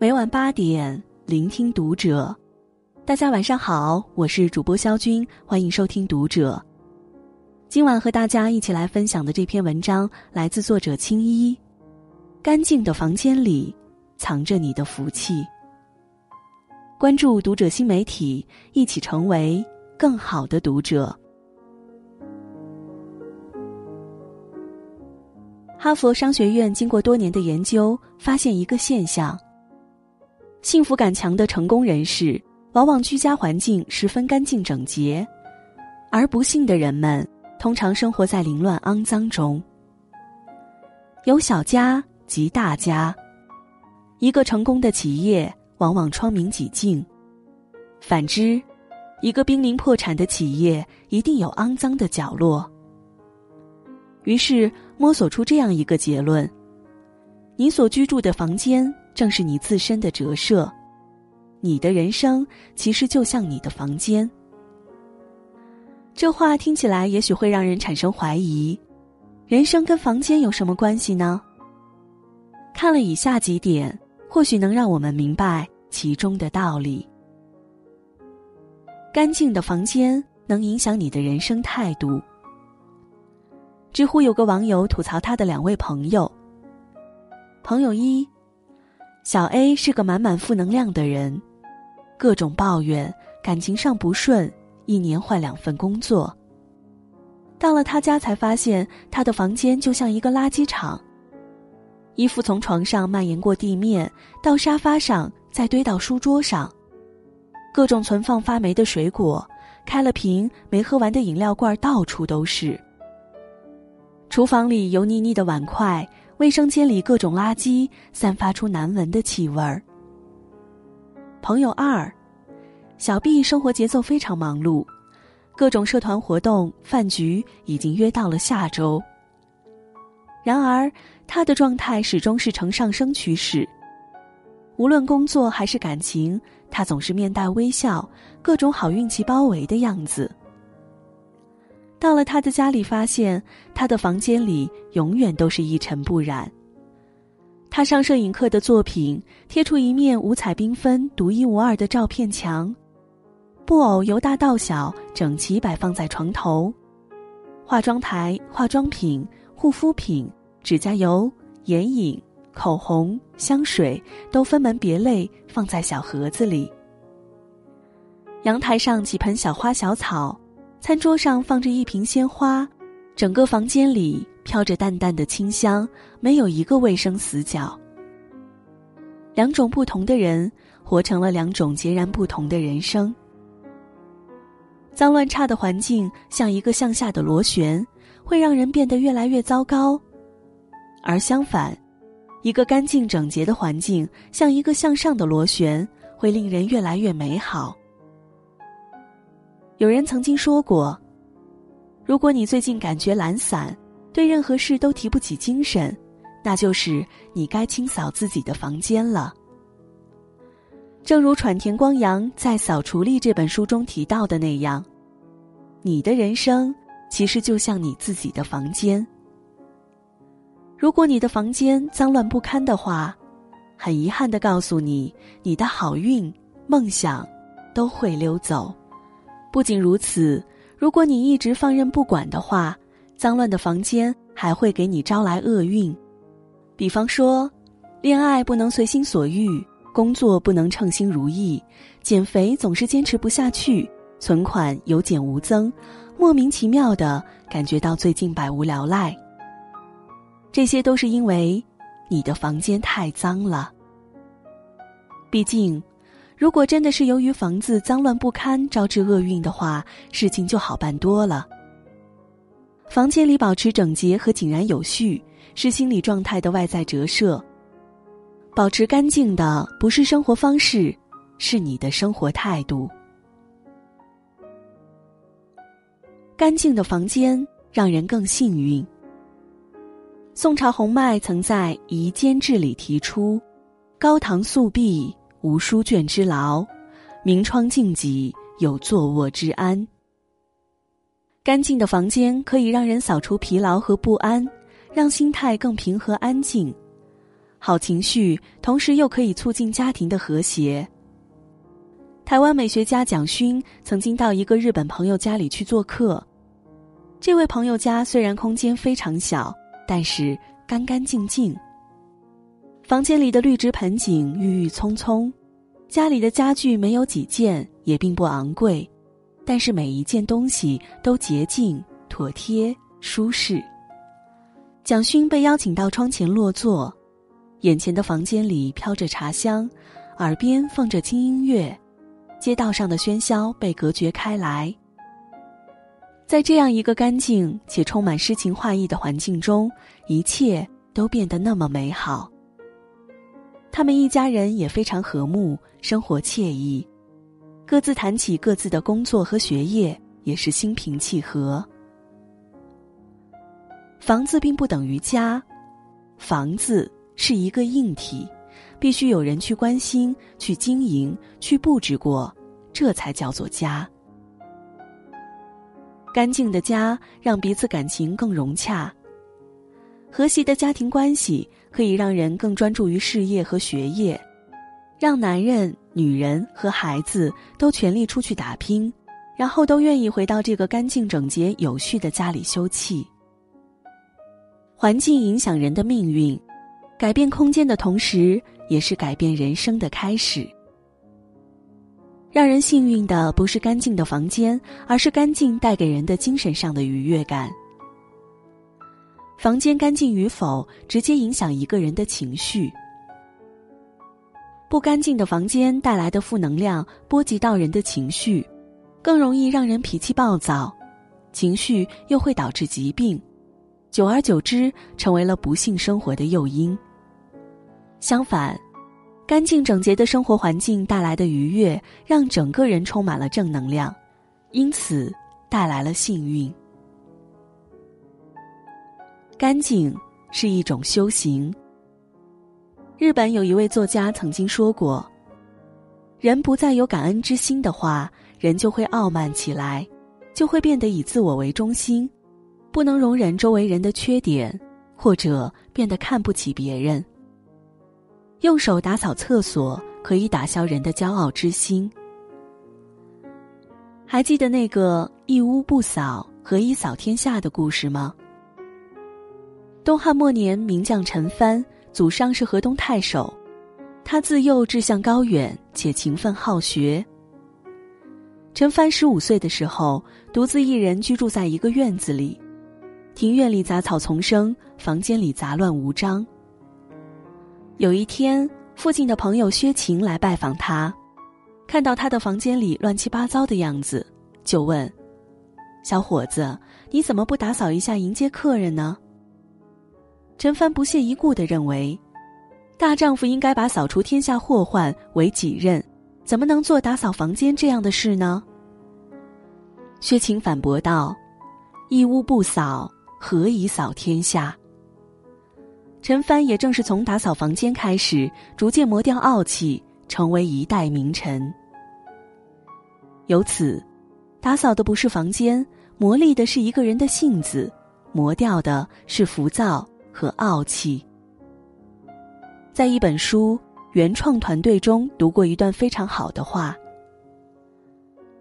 每晚八点，聆听读者。大家晚上好，我是主播肖军，欢迎收听读者。今晚和大家一起来分享的这篇文章来自作者青衣。干净的房间里，藏着你的福气。关注读者新媒体，一起成为更好的读者。哈佛商学院经过多年的研究，发现一个现象：幸福感强的成功人士，往往居家环境十分干净整洁，而不幸的人们通常生活在凌乱肮脏中。有小家即大家，一个成功的企业往往窗明几净；反之，一个濒临破产的企业一定有肮脏的角落。于是摸索出这样一个结论：你所居住的房间正是你自身的折射，你的人生其实就像你的房间。这话听起来也许会让人产生怀疑：人生跟房间有什么关系呢？看了以下几点，或许能让我们明白其中的道理。干净的房间能影响你的人生态度。知乎有个网友吐槽他的两位朋友。朋友一，小 A 是个满满负能量的人，各种抱怨，感情上不顺，一年换两份工作。到了他家才发现，他的房间就像一个垃圾场，衣服从床上蔓延过地面，到沙发上，再堆到书桌上，各种存放发霉的水果，开了瓶没喝完的饮料罐到处都是。厨房里油腻腻的碗筷，卫生间里各种垃圾，散发出难闻的气味儿。朋友二，小 B 生活节奏非常忙碌，各种社团活动、饭局已经约到了下周。然而，他的状态始终是呈上升趋势。无论工作还是感情，他总是面带微笑，各种好运气包围的样子。到了他的家里，发现他的房间里永远都是一尘不染。他上摄影课的作品贴出一面五彩缤纷、独一无二的照片墙，布偶由大到小整齐摆放在床头，化妆台、化妆品、护肤品、指甲油、眼影、口红、香水都分门别类放在小盒子里。阳台上几盆小花小草。餐桌上放着一瓶鲜花，整个房间里飘着淡淡的清香，没有一个卫生死角。两种不同的人，活成了两种截然不同的人生。脏乱差的环境像一个向下的螺旋，会让人变得越来越糟糕；而相反，一个干净整洁的环境像一个向上的螺旋，会令人越来越美好。有人曾经说过：“如果你最近感觉懒散，对任何事都提不起精神，那就是你该清扫自己的房间了。”正如喘田光阳在《扫除力》这本书中提到的那样，你的人生其实就像你自己的房间。如果你的房间脏乱不堪的话，很遗憾的告诉你，你的好运、梦想都会溜走。不仅如此，如果你一直放任不管的话，脏乱的房间还会给你招来厄运。比方说，恋爱不能随心所欲，工作不能称心如意，减肥总是坚持不下去，存款有减无增，莫名其妙的感觉到最近百无聊赖。这些都是因为你的房间太脏了。毕竟。如果真的是由于房子脏乱不堪招致厄运的话，事情就好办多了。房间里保持整洁和井然有序，是心理状态的外在折射。保持干净的不是生活方式，是你的生活态度。干净的房间让人更幸运。宋朝洪迈曾在《夷坚志》里提出：“高堂素壁。”无书卷之劳，明窗净几，有坐卧之安。干净的房间可以让人扫除疲劳和不安，让心态更平和安静。好情绪，同时又可以促进家庭的和谐。台湾美学家蒋勋曾经到一个日本朋友家里去做客，这位朋友家虽然空间非常小，但是干干净净。房间里的绿植盆景郁郁葱葱，家里的家具没有几件，也并不昂贵，但是每一件东西都洁净、妥帖、舒适。蒋勋被邀请到窗前落座，眼前的房间里飘着茶香，耳边放着轻音乐。街道上的喧嚣被隔绝开来，在这样一个干净且充满诗情画意的环境中，一切都变得那么美好。他们一家人也非常和睦，生活惬意，各自谈起各自的工作和学业，也是心平气和。房子并不等于家，房子是一个硬体。必须有人去关心、去经营、去布置过，这才叫做家。干净的家让彼此感情更融洽，和谐的家庭关系可以让人更专注于事业和学业，让男人、女人和孩子都全力出去打拼，然后都愿意回到这个干净整洁、有序的家里休憩。环境影响人的命运。改变空间的同时，也是改变人生的开始。让人幸运的不是干净的房间，而是干净带给人的精神上的愉悦感。房间干净与否，直接影响一个人的情绪。不干净的房间带来的负能量，波及到人的情绪，更容易让人脾气暴躁，情绪又会导致疾病，久而久之，成为了不幸生活的诱因。相反，干净整洁的生活环境带来的愉悦，让整个人充满了正能量，因此带来了幸运。干净是一种修行。日本有一位作家曾经说过：“人不再有感恩之心的话，人就会傲慢起来，就会变得以自我为中心，不能容忍周围人的缺点，或者变得看不起别人。”用手打扫厕所，可以打消人的骄傲之心。还记得那个“一屋不扫，何以扫天下”的故事吗？东汉末年，名将陈蕃，祖上是河东太守，他自幼志向高远，且勤奋好学。陈蕃十五岁的时候，独自一人居住在一个院子里，庭院里杂草丛生，房间里杂乱无章。有一天，附近的朋友薛勤来拜访他，看到他的房间里乱七八糟的样子，就问：“小伙子，你怎么不打扫一下迎接客人呢？”陈帆不屑一顾的认为，大丈夫应该把扫除天下祸患为己任，怎么能做打扫房间这样的事呢？薛晴反驳道：“一屋不扫，何以扫天下？”陈帆也正是从打扫房间开始，逐渐磨掉傲气，成为一代名臣。由此，打扫的不是房间，磨砺的是一个人的性子，磨掉的是浮躁和傲气。在一本书原创团队中读过一段非常好的话：“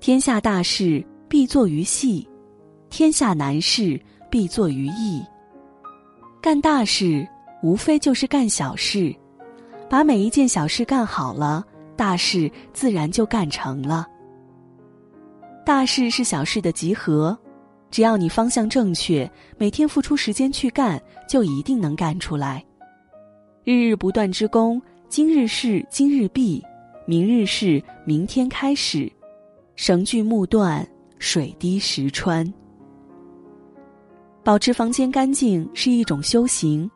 天下大事必作于细，天下难事必作于易。干大事。”无非就是干小事，把每一件小事干好了，大事自然就干成了。大事是小事的集合，只要你方向正确，每天付出时间去干，就一定能干出来。日日不断之功，今日事今日毕，明日事明天开始。绳锯木断，水滴石穿。保持房间干净是一种修行。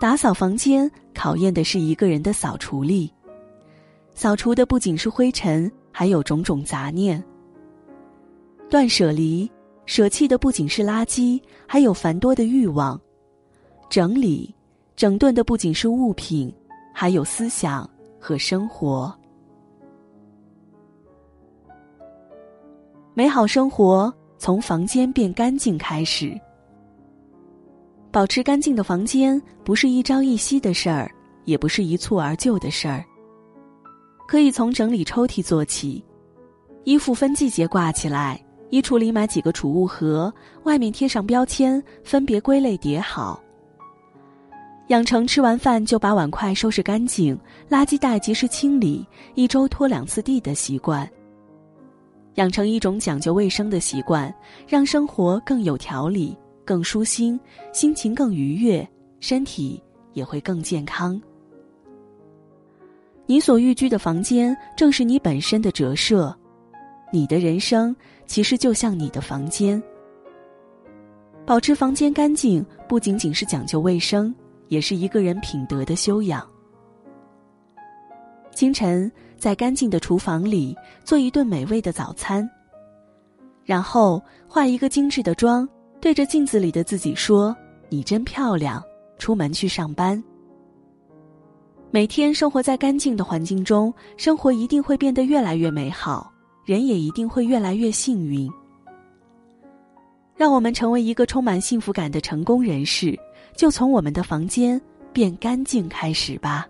打扫房间考验的是一个人的扫除力，扫除的不仅是灰尘，还有种种杂念。断舍离，舍弃的不仅是垃圾，还有繁多的欲望。整理，整顿的不仅是物品，还有思想和生活。美好生活从房间变干净开始。保持干净的房间不是一朝一夕的事儿，也不是一蹴而就的事儿。可以从整理抽屉做起，衣服分季节挂起来，衣橱里买几个储物盒，外面贴上标签，分别归类叠好。养成吃完饭就把碗筷收拾干净，垃圾袋及时清理，一周拖两次地的习惯。养成一种讲究卫生的习惯，让生活更有条理、更舒心，心情更愉悦，身体也会更健康。你所寓居的房间正是你本身的折射，你的人生其实就像你的房间。保持房间干净，不仅仅是讲究卫生。也是一个人品德的修养。清晨，在干净的厨房里做一顿美味的早餐，然后化一个精致的妆，对着镜子里的自己说：“你真漂亮。”出门去上班。每天生活在干净的环境中，生活一定会变得越来越美好，人也一定会越来越幸运。让我们成为一个充满幸福感的成功人士。就从我们的房间变干净开始吧。